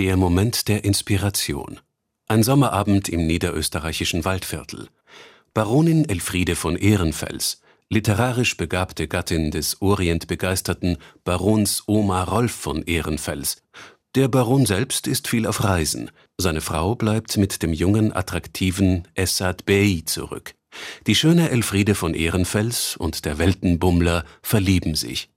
Der Moment der Inspiration. Ein Sommerabend im niederösterreichischen Waldviertel. Baronin Elfriede von Ehrenfels, literarisch begabte Gattin des orientbegeisterten Barons Omar Rolf von Ehrenfels. Der Baron selbst ist viel auf Reisen. Seine Frau bleibt mit dem jungen, attraktiven Essad Bey zurück. Die schöne Elfriede von Ehrenfels und der Weltenbummler verlieben sich.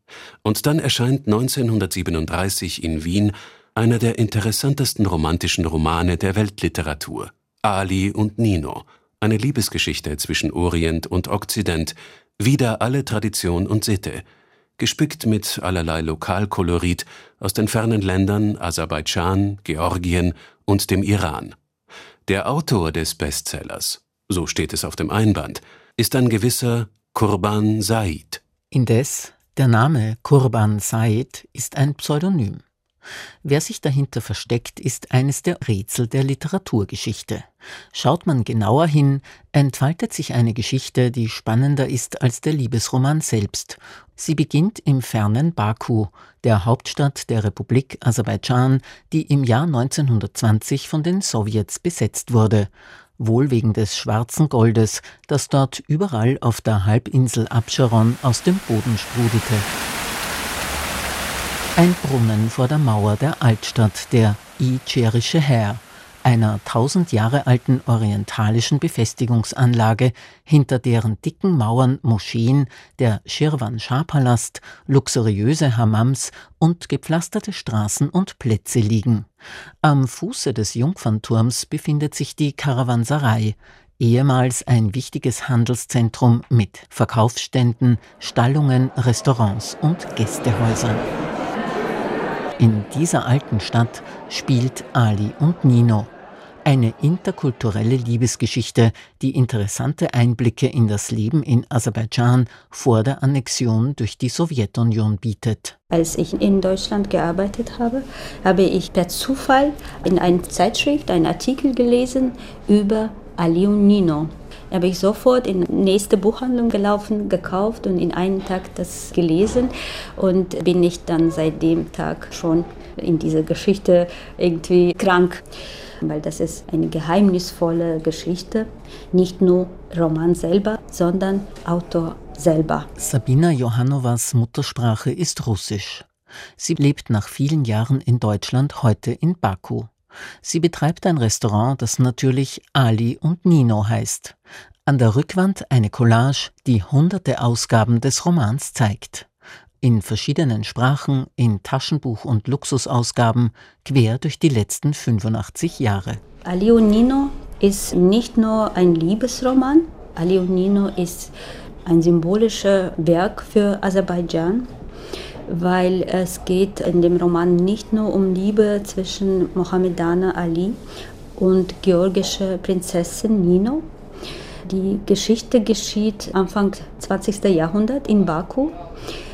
Und dann erscheint 1937 in Wien einer der interessantesten romantischen Romane der Weltliteratur, Ali und Nino, eine Liebesgeschichte zwischen Orient und Okzident, wider alle Tradition und Sitte, gespickt mit allerlei Lokalkolorit aus den fernen Ländern Aserbaidschan, Georgien und dem Iran. Der Autor des Bestsellers, so steht es auf dem Einband, ist ein gewisser Kurban Said. Indes, der Name Kurban Said ist ein Pseudonym. Wer sich dahinter versteckt, ist eines der Rätsel der Literaturgeschichte. Schaut man genauer hin, entfaltet sich eine Geschichte, die spannender ist als der Liebesroman selbst. Sie beginnt im fernen Baku, der Hauptstadt der Republik Aserbaidschan, die im Jahr 1920 von den Sowjets besetzt wurde wohl wegen des schwarzen Goldes, das dort überall auf der Halbinsel Abscharon aus dem Boden sprudelte. Ein Brunnen vor der Mauer der Altstadt, der Icherische Herr, einer tausend Jahre alten orientalischen Befestigungsanlage, hinter deren dicken Mauern Moscheen, der Shirvan Shah Palast, luxuriöse Hammams und gepflasterte Straßen und Plätze liegen. Am Fuße des Jungfernturms befindet sich die Karawanserei, ehemals ein wichtiges Handelszentrum mit Verkaufsständen, Stallungen, Restaurants und Gästehäusern. In dieser alten Stadt spielt Ali und Nino. Eine interkulturelle Liebesgeschichte, die interessante Einblicke in das Leben in Aserbaidschan vor der Annexion durch die Sowjetunion bietet. Als ich in Deutschland gearbeitet habe, habe ich per Zufall in einer Zeitschrift einen Artikel gelesen über Ali und Nino habe ich sofort in die nächste Buchhandlung gelaufen, gekauft und in einem Tag das gelesen und bin ich dann seit dem Tag schon in dieser Geschichte irgendwie krank weil das ist eine geheimnisvolle Geschichte, nicht nur Roman selber, sondern Autor selber. Sabina Johannowas Muttersprache ist Russisch. Sie lebt nach vielen Jahren in Deutschland heute in Baku. Sie betreibt ein Restaurant, das natürlich Ali und Nino heißt. An der Rückwand eine Collage, die hunderte Ausgaben des Romans zeigt. In verschiedenen Sprachen, in Taschenbuch- und Luxusausgaben, quer durch die letzten 85 Jahre. Ali und Nino ist nicht nur ein Liebesroman, Ali und Nino ist ein symbolisches Werk für Aserbaidschan weil es geht in dem Roman nicht nur um Liebe zwischen Mohammedaner Ali und georgische Prinzessin Nino. Die Geschichte geschieht Anfang 20. Jahrhundert in Baku.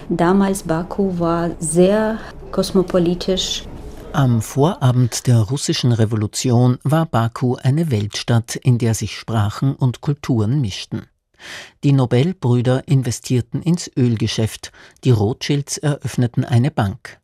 Damals Baku war sehr kosmopolitisch. Am Vorabend der russischen Revolution war Baku eine Weltstadt, in der sich Sprachen und Kulturen mischten. Die Nobelbrüder investierten ins Ölgeschäft, die Rothschilds eröffneten eine Bank.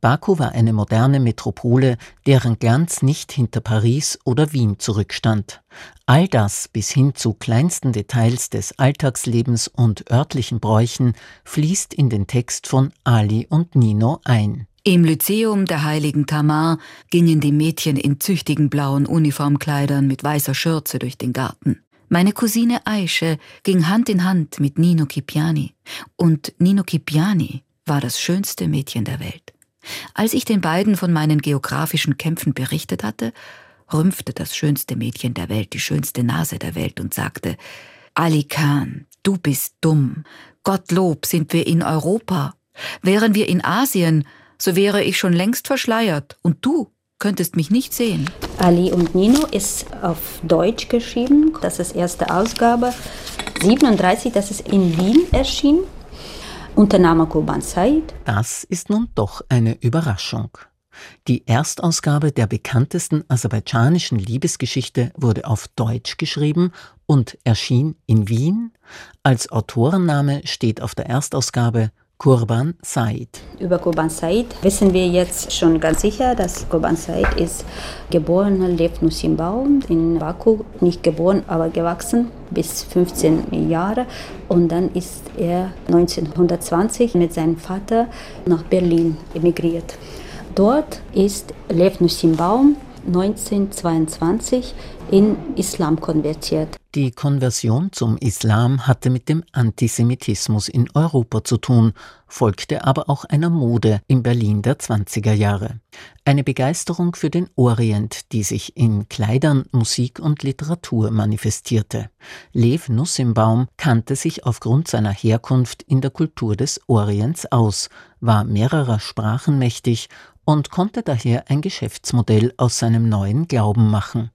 Baku war eine moderne Metropole, deren Glanz nicht hinter Paris oder Wien zurückstand. All das bis hin zu kleinsten Details des Alltagslebens und örtlichen Bräuchen fließt in den Text von Ali und Nino ein. Im Lyzeum der heiligen Tamar gingen die Mädchen in züchtigen blauen Uniformkleidern mit weißer Schürze durch den Garten. Meine Cousine Aische ging Hand in Hand mit Nino Kipiani und Nino Kipiani war das schönste Mädchen der Welt. Als ich den beiden von meinen geografischen Kämpfen berichtet hatte, rümpfte das schönste Mädchen der Welt die schönste Nase der Welt und sagte, Ali Khan, du bist dumm. Gottlob sind wir in Europa. Wären wir in Asien, so wäre ich schon längst verschleiert und du könntest mich nicht sehen. Ali und Nino ist auf Deutsch geschrieben. Das ist erste Ausgabe. 37, das ist in Wien erschienen. Unter Namen Kurban Said. Das ist nun doch eine Überraschung. Die Erstausgabe der bekanntesten aserbaidschanischen Liebesgeschichte wurde auf Deutsch geschrieben und erschien in Wien. Als Autorenname steht auf der Erstausgabe Kurban Said. Über Kurban Said wissen wir jetzt schon ganz sicher, dass Kurban Said ist geborener Lev Nusimbaum in Baku, nicht geboren, aber gewachsen bis 15 Jahre und dann ist er 1920 mit seinem Vater nach Berlin emigriert. Dort ist Lev Nusimbaum 1922 in Islam konvertiert. Die Konversion zum Islam hatte mit dem Antisemitismus in Europa zu tun, folgte aber auch einer Mode in Berlin der 20er Jahre. Eine Begeisterung für den Orient, die sich in Kleidern, Musik und Literatur manifestierte. Lev Nussimbaum kannte sich aufgrund seiner Herkunft in der Kultur des Orients aus, war mehrerer Sprachen mächtig und konnte daher ein Geschäftsmodell aus seinem neuen Glauben machen.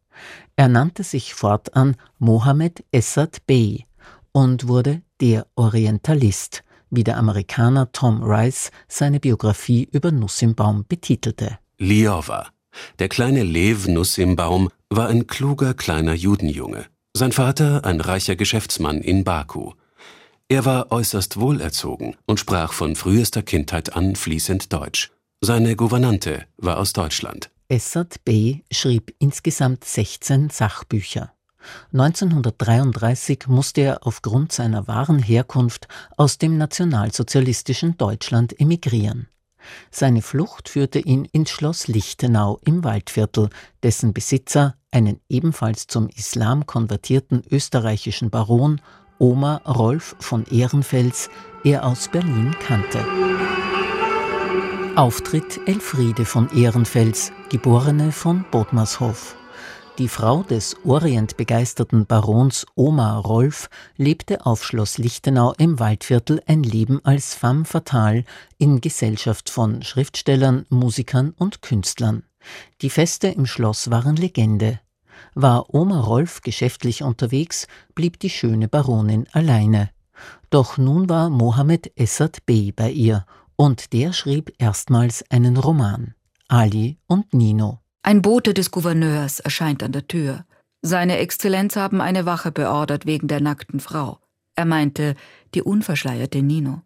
Er nannte sich fortan Mohammed Essad Bey und wurde der Orientalist, wie der Amerikaner Tom Rice seine Biografie über Nussimbaum betitelte. Liova. Der kleine Lev Nussimbaum war ein kluger kleiner Judenjunge. Sein Vater ein reicher Geschäftsmann in Baku. Er war äußerst wohlerzogen und sprach von frühester Kindheit an fließend Deutsch. Seine Gouvernante war aus Deutschland. Essad Bey schrieb insgesamt 16 Sachbücher. 1933 musste er aufgrund seiner wahren Herkunft aus dem nationalsozialistischen Deutschland emigrieren. Seine Flucht führte ihn ins Schloss Lichtenau im Waldviertel, dessen Besitzer, einen ebenfalls zum Islam konvertierten österreichischen Baron, Oma Rolf von Ehrenfels, er aus Berlin kannte. Auftritt Elfriede von Ehrenfels, geborene von Bodmershof. Die Frau des orientbegeisterten Barons Oma Rolf lebte auf Schloss Lichtenau im Waldviertel ein Leben als femme fatale in Gesellschaft von Schriftstellern, Musikern und Künstlern. Die Feste im Schloss waren Legende. War Oma Rolf geschäftlich unterwegs, blieb die schöne Baronin alleine. Doch nun war Mohammed Essad Bey bei ihr und der schrieb erstmals einen Roman, Ali und Nino. Ein Bote des Gouverneurs erscheint an der Tür. Seine Exzellenz haben eine Wache beordert wegen der nackten Frau. Er meinte, die unverschleierte Nino.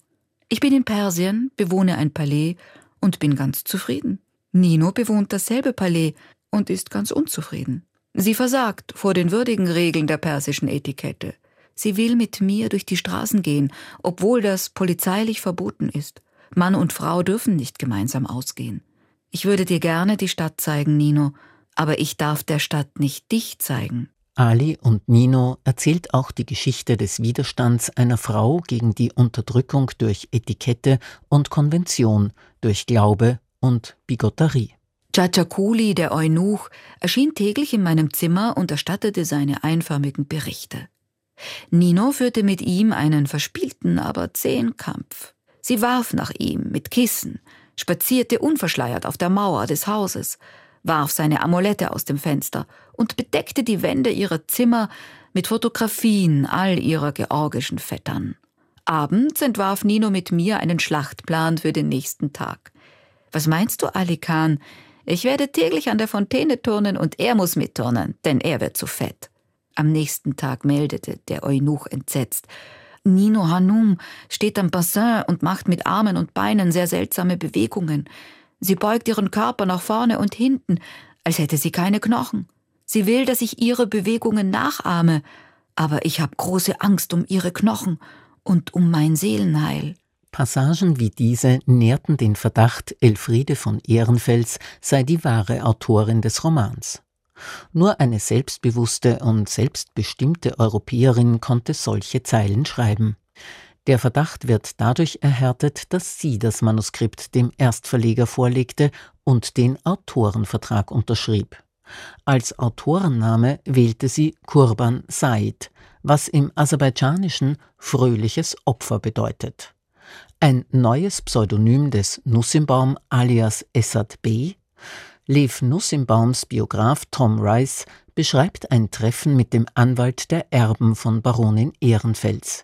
Ich bin in Persien, bewohne ein Palais und bin ganz zufrieden. Nino bewohnt dasselbe Palais und ist ganz unzufrieden. Sie versagt vor den würdigen Regeln der persischen Etikette. Sie will mit mir durch die Straßen gehen, obwohl das polizeilich verboten ist. Mann und Frau dürfen nicht gemeinsam ausgehen. Ich würde dir gerne die Stadt zeigen, Nino, aber ich darf der Stadt nicht dich zeigen. Ali und Nino erzählt auch die Geschichte des Widerstands einer Frau gegen die Unterdrückung durch Etikette und Konvention, durch Glaube und Bigotterie. Chachakuli, der Eunuch, erschien täglich in meinem Zimmer und erstattete seine einförmigen Berichte. Nino führte mit ihm einen verspielten, aber zähen Kampf. Sie warf nach ihm mit Kissen, spazierte unverschleiert auf der Mauer des Hauses, warf seine Amulette aus dem Fenster und bedeckte die Wände ihrer Zimmer mit Fotografien all ihrer georgischen Vettern. Abends entwarf Nino mit mir einen Schlachtplan für den nächsten Tag. Was meinst du, Ali Khan? Ich werde täglich an der Fontäne turnen und er muss mitturnen, denn er wird zu fett. Am nächsten Tag meldete der Eunuch entsetzt. Nino Hanum steht am Bassin und macht mit Armen und Beinen sehr seltsame Bewegungen. Sie beugt ihren Körper nach vorne und hinten, als hätte sie keine Knochen. Sie will, dass ich ihre Bewegungen nachahme, aber ich habe große Angst um ihre Knochen und um mein Seelenheil. Passagen wie diese nährten den Verdacht, Elfriede von Ehrenfels sei die wahre Autorin des Romans. Nur eine selbstbewusste und selbstbestimmte Europäerin konnte solche Zeilen schreiben. Der Verdacht wird dadurch erhärtet, dass sie das Manuskript dem Erstverleger vorlegte und den Autorenvertrag unterschrieb. Als Autorenname wählte sie Kurban Said, was im Aserbaidschanischen fröhliches Opfer bedeutet. Ein neues Pseudonym des Nussimbaum alias Essad Bey Lev Nussimbaums Biograf Tom Rice beschreibt ein Treffen mit dem Anwalt der Erben von Baronin Ehrenfels.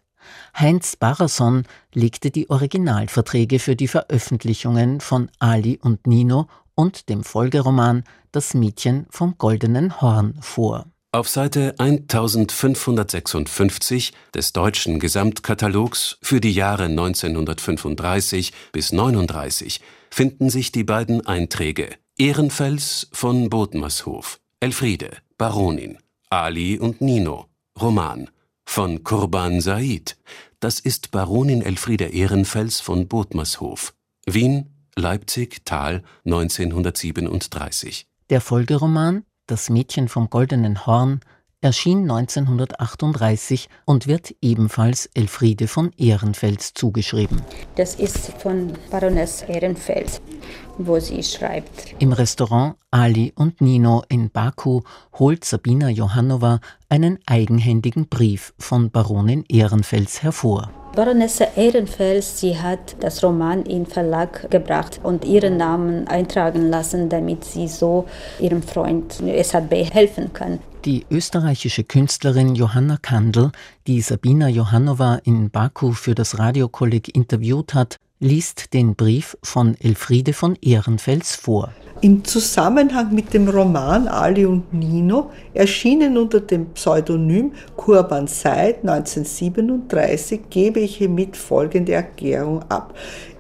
Heinz Barrason legte die Originalverträge für die Veröffentlichungen von Ali und Nino und dem Folgeroman Das Mädchen vom goldenen Horn vor. Auf Seite 1556 des deutschen Gesamtkatalogs für die Jahre 1935 bis 39 finden sich die beiden Einträge Ehrenfels von Bodmershof, Elfriede, Baronin, Ali und Nino, Roman, von Kurban Said, das ist Baronin Elfriede Ehrenfels von Bodmershof, Wien, Leipzig, Thal, 1937. Der Folgeroman das Mädchen vom goldenen Horn erschien 1938 und wird ebenfalls Elfriede von Ehrenfels zugeschrieben. Das ist von Baroness Ehrenfels, wo sie schreibt. Im Restaurant Ali und Nino in Baku holt Sabina Johannova einen eigenhändigen Brief von Baronin Ehrenfels hervor. Baronesse Ehrenfels, sie hat das Roman in Verlag gebracht und ihren Namen eintragen lassen, damit sie so ihrem Freund SHB helfen kann. Die österreichische Künstlerin Johanna Kandel, die Sabina Johannova in Baku für das Radiokolleg interviewt hat, liest den Brief von Elfriede von Ehrenfels vor. Im Zusammenhang mit dem Roman Ali und Nino, erschienen unter dem Pseudonym Kurban Said 1937, gebe ich hiermit folgende Erklärung ab.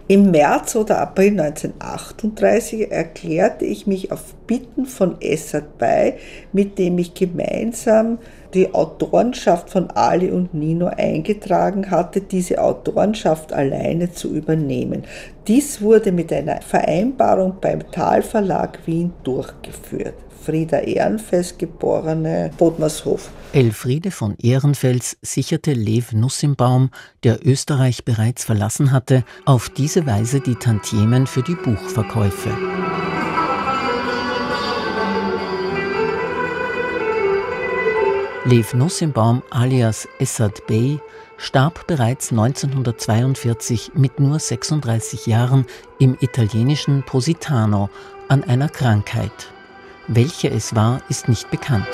Im März oder April 1938 erklärte ich mich auf Bitten von Essad Bay, mit dem ich gemeinsam die Autorenschaft von Ali und Nino eingetragen hatte, diese Autorenschaft alleine zu übernehmen. Dies wurde mit einer Vereinbarung beim Tal Verlag Wien durchgeführt. Frieda Ehrenfels, geborene Bodmershof. Elfriede von Ehrenfels sicherte Lev Nussimbaum, der Österreich bereits verlassen hatte, auf diese Weise die Tantiemen für die Buchverkäufe. Lev Nussimbaum alias Essad Bey starb bereits 1942 mit nur 36 Jahren im italienischen Positano an einer Krankheit. Welche es war, ist nicht bekannt.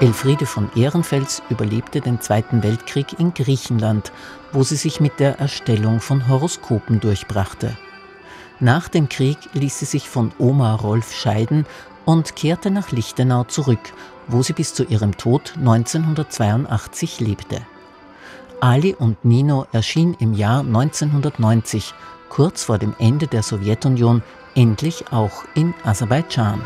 Elfriede von Ehrenfels überlebte den Zweiten Weltkrieg in Griechenland, wo sie sich mit der Erstellung von Horoskopen durchbrachte. Nach dem Krieg ließ sie sich von Oma Rolf scheiden und kehrte nach Lichtenau zurück, wo sie bis zu ihrem Tod 1982 lebte. Ali und Nino erschien im Jahr 1990 kurz vor dem Ende der Sowjetunion endlich auch in Aserbaidschan.